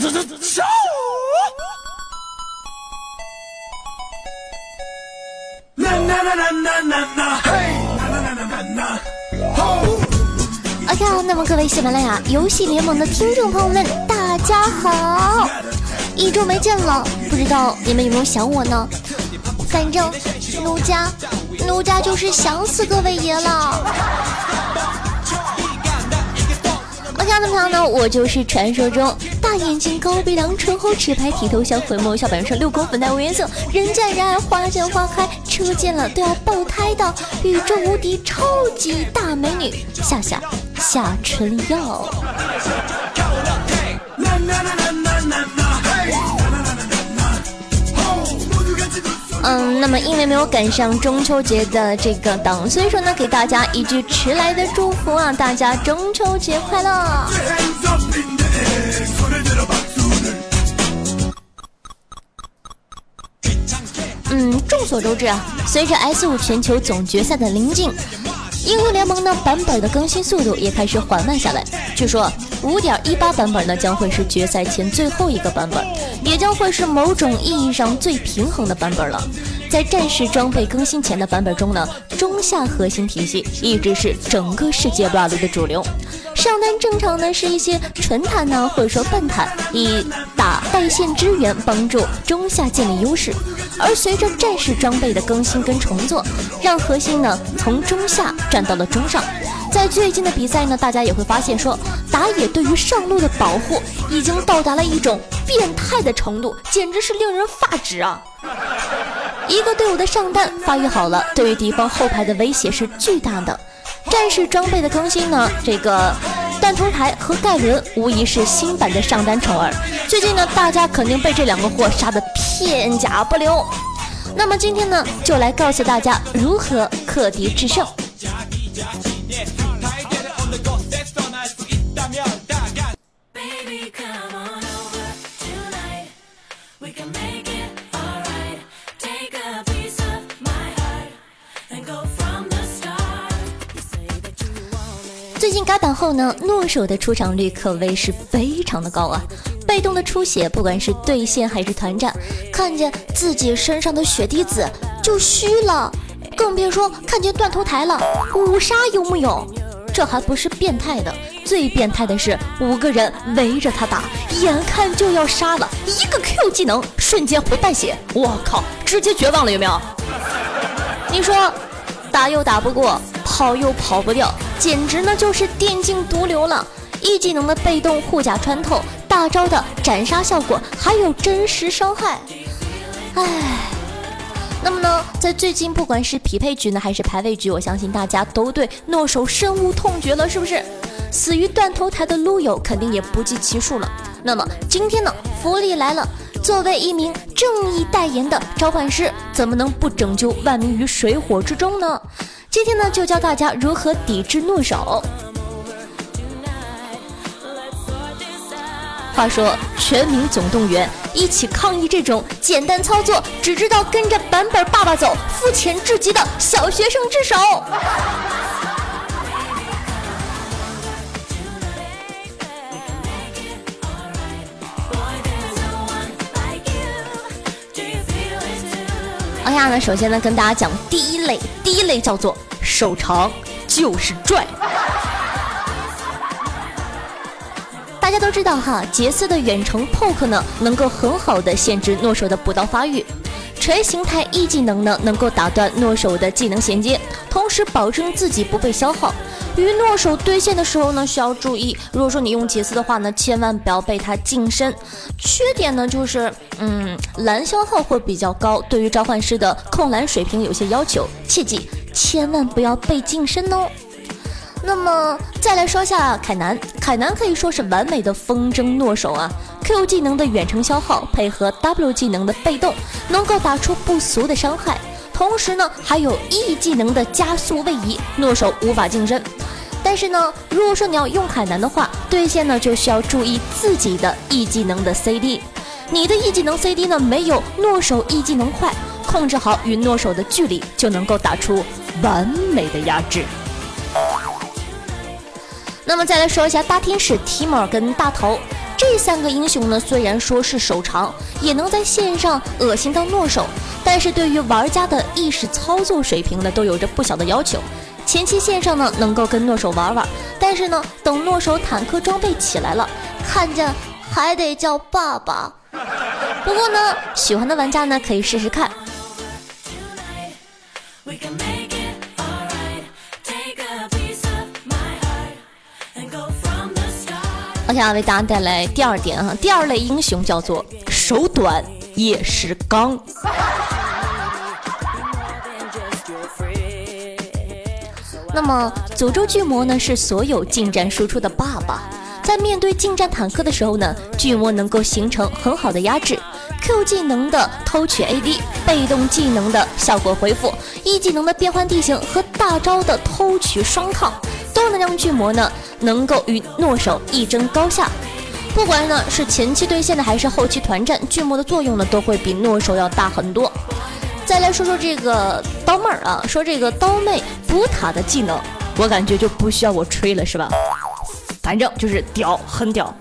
这这笑。OK，那么各位喜马拉雅游戏联盟的听众朋友们，大家好！一周没见了，不知道你们有没有想我呢？反正奴家，奴家就是想死各位爷了。家的朋友呢，我就是传说中大眼睛、高鼻梁、唇厚齿白、体头像回眸、小板上六宫粉黛无颜色、人见人爱、花见花开、车见了都要爆胎的宇宙无敌超级大美女夏夏夏春耀。嗯，那么因为没有赶上中秋节的这个档，所以说呢，给大家一句迟来的祝福啊，大家中秋节快乐！嗯，众所周知啊，随着 S 五全球总决赛的临近。英雄联盟呢版本的更新速度也开始缓慢下来。据说五点一八版本呢将会是决赛前最后一个版本，也将会是某种意义上最平衡的版本了。在战士装备更新前的版本中呢，中下核心体系一直是整个世界撸啊撸的主流。上单正常呢是一些纯坦呢，或者说半坦，以打带线支援帮助中下建立优势。而随着战士装备的更新跟重做，让核心呢从中下转到了中上。在最近的比赛呢，大家也会发现说，打野对于上路的保护已经到达了一种变态的程度，简直是令人发指啊！一个队伍的上单发育好了，对于敌方后排的威胁是巨大的。战士装备的更新呢，这个断头台和盖伦无疑是新版的上单宠儿。最近呢，大家肯定被这两个货杀得片甲不留。那么今天呢，就来告诉大家如何克敌制胜。最近改版后呢，诺手的出场率可谓是非常的高啊。被动的出血，不管是对线还是团战，看见自己身上的血滴子就虚了，更别说看见断头台了，五杀有木有？这还不是变态的，最变态的是五个人围着他打，眼看就要杀了，一个 Q 技能瞬间回半血，我靠，直接绝望了有没有？你说打又打不过。跑又跑不掉，简直呢就是电竞毒瘤了。一技能的被动护甲穿透，大招的斩杀效果，还有真实伤害。唉，那么呢，在最近不管是匹配局呢，还是排位局，我相信大家都对诺手深恶痛绝了，是不是？死于断头台的撸友肯定也不计其数了。那么今天呢，福利来了，作为一名正义代言的召唤师，怎么能不拯救万民于水火之中呢？今天呢，就教大家如何抵制怒手。话说，全民总动员，一起抗议这种简单操作，只知道跟着版本爸爸走，肤浅至极的小学生之手。哎呀，那首先呢，跟大家讲第一类，第一类叫做手长就是拽。大家都知道哈，杰斯的远程 poke 呢，能够很好的限制诺手的补刀发育。锤形态 E 技能呢，能够打断诺手的技能衔接，同时保证自己不被消耗。与诺手对线的时候呢，需要注意，如果说你用杰斯的话呢，千万不要被他近身。缺点呢就是，嗯，蓝消耗会比较高，对于召唤师的控蓝水平有些要求，切记千万不要被近身哦。那么再来说下凯南，凯南可以说是完美的风筝诺手啊，Q 技能的远程消耗配合 W 技能的被动，能够打出不俗的伤害。同时呢，还有 E 技能的加速位移，诺手无法近身。但是呢，如果说你要用凯南的话，对线呢就需要注意自己的 E 技能的 CD。你的 E 技能 CD 呢没有诺手 E 技能快，控制好与诺手的距离，就能够打出完美的压制。那么再来说一下大天使提莫跟大头。这三个英雄呢，虽然说是手长，也能在线上恶心到诺手，但是对于玩家的意识操作水平呢，都有着不小的要求。前期线上呢，能够跟诺手玩玩，但是呢，等诺手坦克装备起来了，看见还得叫爸爸。不过呢，喜欢的玩家呢，可以试试看。我想要为大家带来第二点哈，第二类英雄叫做手短也是钢。那么，诅咒巨魔呢是所有近战输出的爸爸，在面对近战坦克的时候呢，巨魔能够形成很好的压制。Q 技能的偷取 AD，被动技能的效果回复，E 技能的变换地形和大招的偷取双抗，都能让巨魔呢。能够与诺手一争高下，不管呢是前期对线的还是后期团战，巨魔的作用呢都会比诺手要大很多。再来说说这个刀妹儿啊，说这个刀妹补塔的技能，我感觉就不需要我吹了是吧？反正就是屌，很屌。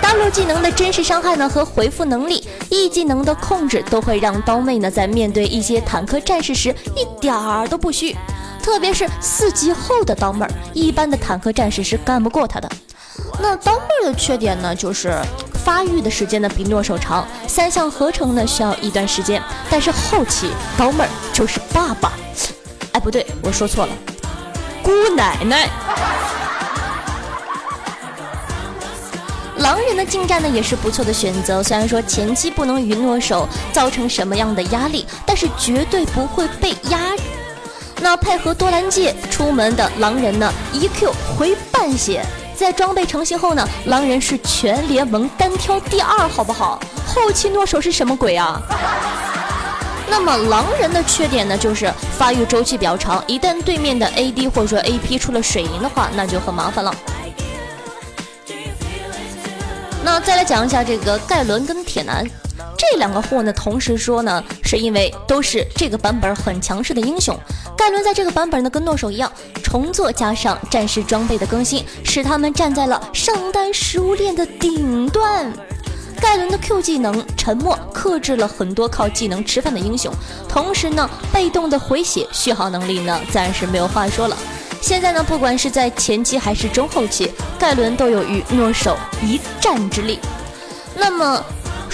W 技能的真实伤害呢和回复能力，E 技能的控制都会让刀妹呢在面对一些坦克战士时一点儿都不虚。特别是四级后的刀妹儿，一般的坦克战士是干不过他的。那刀妹儿的缺点呢，就是发育的时间呢比诺手长，三项合成呢需要一段时间。但是后期刀妹儿就是爸爸，哎不对，我说错了，姑奶奶。狼人的近战呢也是不错的选择，虽然说前期不能与诺手造成什么样的压力，但是绝对不会被压。那配合多兰戒出门的狼人呢，一 Q 回半血，在装备成型后呢，狼人是全联盟单挑第二，好不好？后期诺手是什么鬼啊？那么狼人的缺点呢，就是发育周期比较长，一旦对面的 AD 或者说 AP 出了水银的话，那就很麻烦了。那再来讲一下这个盖伦跟铁男。这两个货呢，同时说呢，是因为都是这个版本很强势的英雄。盖伦在这个版本呢，跟诺手一样，重做加上战士装备的更新，使他们站在了上单食物链的顶端。盖伦的 Q 技能沉默克制了很多靠技能吃饭的英雄，同时呢，被动的回血续航能力呢，自然是没有话说了。现在呢，不管是在前期还是中后期，盖伦都有与诺手一战之力。那么。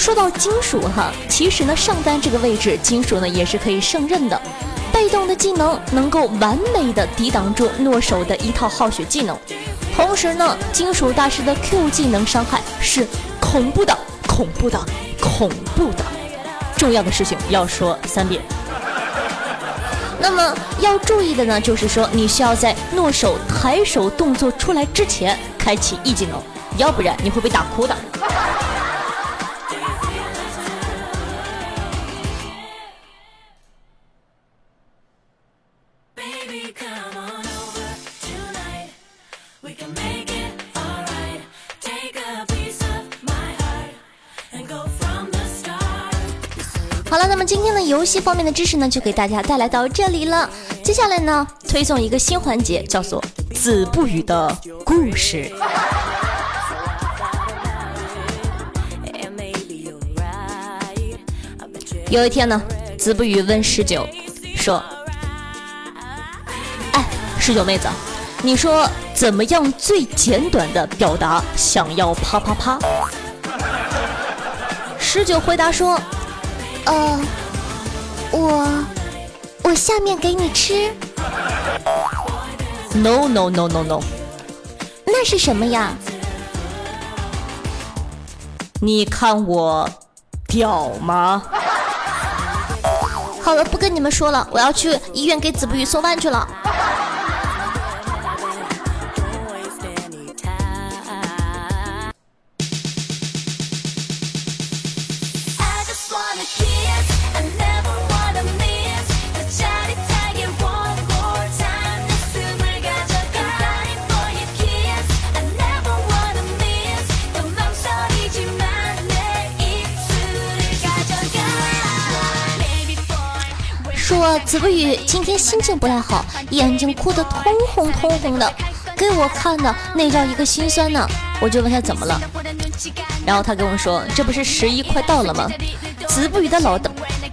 说到金属哈，其实呢上单这个位置金属呢也是可以胜任的，被动的技能能够完美的抵挡住诺手的一套耗血技能，同时呢金属大师的 Q 技能伤害是恐怖的，恐怖的，恐怖的，重要的事情要说三遍。那么要注意的呢就是说你需要在诺手抬手动作出来之前开启 E 技能，要不然你会被打哭的。好了，那么今天的游戏方面的知识呢，就给大家带来到这里了。接下来呢，推送一个新环节，叫做“子不语的故事”。有一天呢，子不语问十九说：“哎，十九妹子，你说怎么样最简短的表达想要啪啪啪？”十九回答说。呃，我我下面给你吃。No no no no no，那是什么呀？你看我屌吗？好了，不跟你们说了，我要去医院给子不语送饭去了。说子不语今天心情不太好，眼睛哭得通红通红的，给我看的那叫一个心酸呢。我就问他怎么了，然后他跟我说，这不是十一快到了吗？子不语的老大，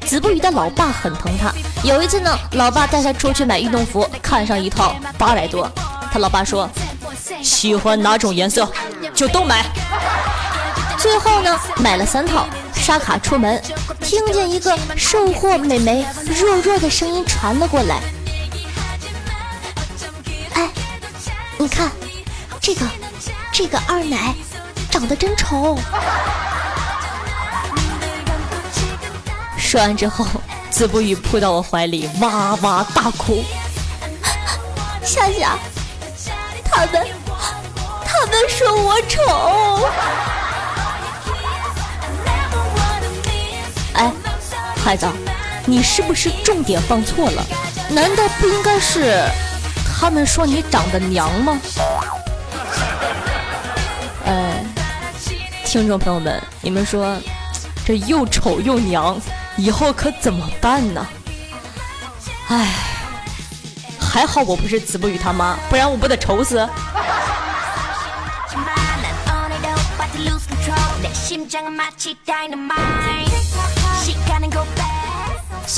子不语的老爸很疼他。有一次呢，老爸带他出去买运动服，看上一套八百多，他老爸说，喜欢哪种颜色就都买。最后呢，买了三套，刷卡出门，听见一个售货美眉弱弱的声音传了过来。哎，你看，这个，这个二奶长得真丑。说完之后，子不语扑到我怀里，哇哇大哭。夏夏，他们，他们说我丑。哎，孩子，你是不是重点放错了？难道不应该是他们说你长得娘吗？哎，听众朋友们，你们说这又丑又娘，以后可怎么办呢？哎，还好我不是子不语他妈，不然我不得愁死。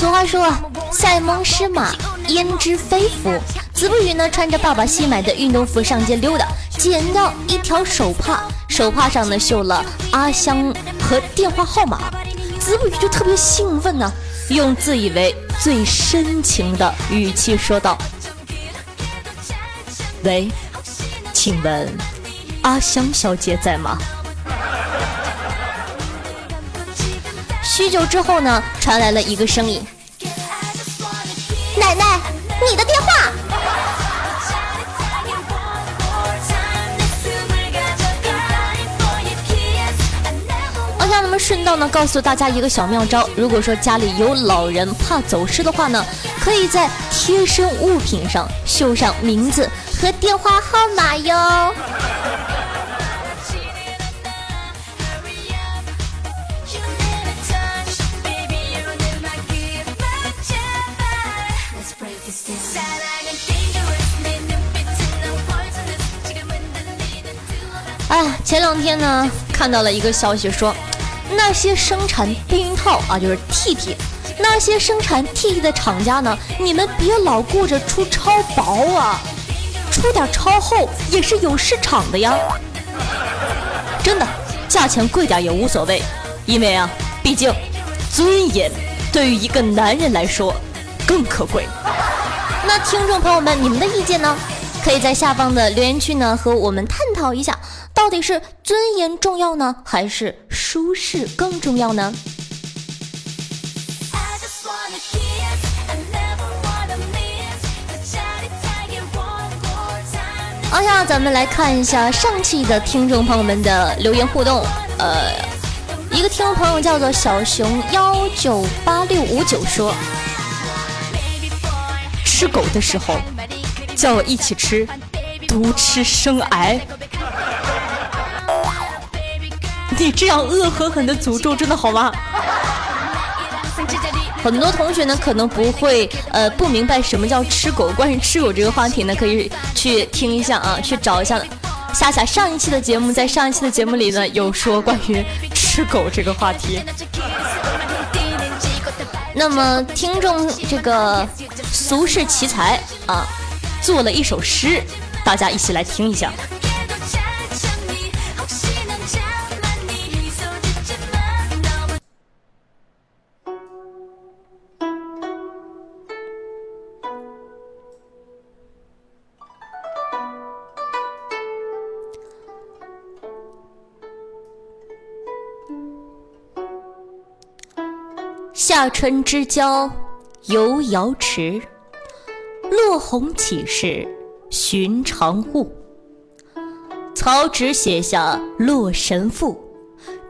俗话说，塞翁失马，焉知非福。子不语呢，穿着爸爸新买的运动服上街溜达，捡到一条手帕，手帕上呢绣了阿香和电话号码。子不语就特别兴奋呢，用自以为最深情的语气说道：“喂，请问阿香小姐在吗？”许久之后呢，传来了一个声音：“奶奶，你的电话。”我想那么顺道呢，告诉大家一个小妙招：如果说家里有老人怕走失的话呢，可以在贴身物品上绣上名字和电话号码哟。哎，前两天呢，看到了一个消息说，那些生产避孕套啊，就是 T T，那些生产 T T 的厂家呢，你们别老顾着出超薄啊，出点超厚也是有市场的呀。真的，价钱贵点也无所谓，因为啊，毕竟尊严对于一个男人来说更可贵。那听众朋友们，你们的意见呢？可以在下方的留言区呢和我们探讨一下。到底是尊严重要呢，还是舒适更重要呢？好呀，咱们来看一下上期的听众朋友们的留言互动。呃，一个听众朋友叫做小熊幺九八六五九说：“吃狗的时候叫我一起吃，独吃生癌。”你这样恶狠狠的诅咒真的好吗？很多同学呢可能不会呃不明白什么叫吃狗。关于吃狗这个话题呢，可以去听一下啊，去找一下夏夏上一期的节目，在上一期的节目里呢有说关于吃狗这个话题。那么听众这个俗世奇才啊做了一首诗，大家一起来听一下。夏春之交游瑶池，落红岂是寻常物？曹植写下《洛神赋》，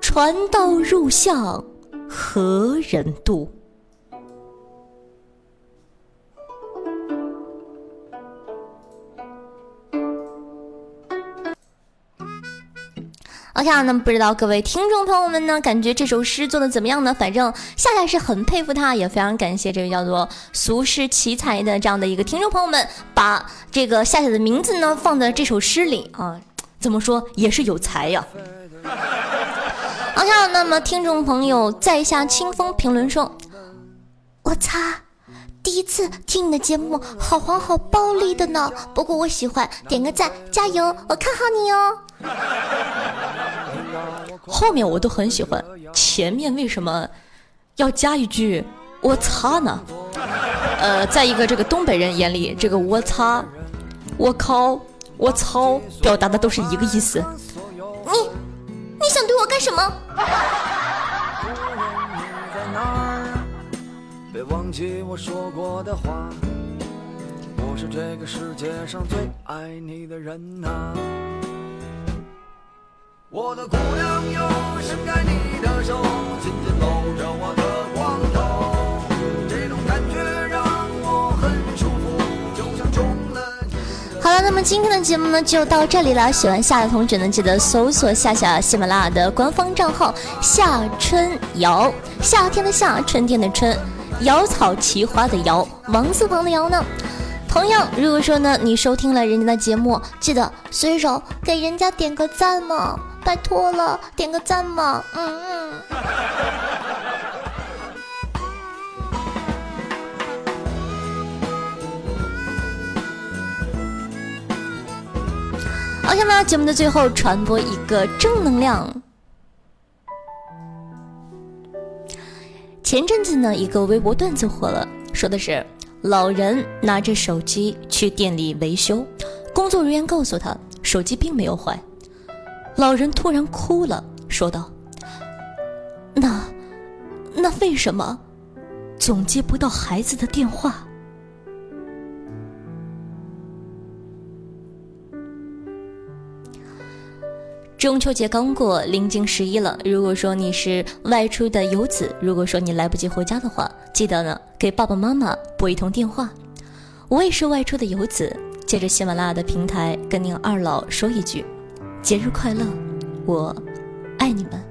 传道入相何人渡？OK，那么不知道各位听众朋友们呢，感觉这首诗做的怎么样呢？反正夏夏是很佩服他，也非常感谢这位叫做俗世奇才的这样的一个听众朋友们，把这个夏夏的名字呢放在这首诗里啊，怎么说也是有才呀。OK，那么听众朋友在下清风评论说：“我擦，第一次听你的节目，好黄好暴力的呢。不过我喜欢，点个赞，加油，我看好你哦。”后面我都很喜欢，前面为什么要加一句“我擦”呢？呃，在一个这个东北人眼里，这个“我擦”“我靠”“我操”表达的都是一个意思。你你想对我干什么？别忘记我说过的话，我是这个世界上最爱你的人呐。我的姑娘哟，伸开你的手，紧紧搂着我的光头，这种感觉让我很舒服，就像中了。好了，那么今天的节目呢就到这里了。喜欢夏的同学呢，记得搜索夏夏喜马拉雅的官方账号夏春瑶，夏天的夏，春天的春，瑶草奇花的瑶，王字旁的瑶呢。同样，如果说呢你收听了人家的节目，记得随手给人家点个赞嘛。拜托了，点个赞嘛！嗯嗯。OK 吗？节目的最后传播一个正能量。前阵子呢，一个微博段子火了，说的是老人拿着手机去店里维修，工作人员告诉他手机并没有坏。老人突然哭了，说道：“那，那为什么总接不到孩子的电话？”中秋节刚过，临近十一了。如果说你是外出的游子，如果说你来不及回家的话，记得呢给爸爸妈妈拨一通电话。我也是外出的游子，借着喜马拉雅的平台跟您二老说一句。节日快乐，我爱你们。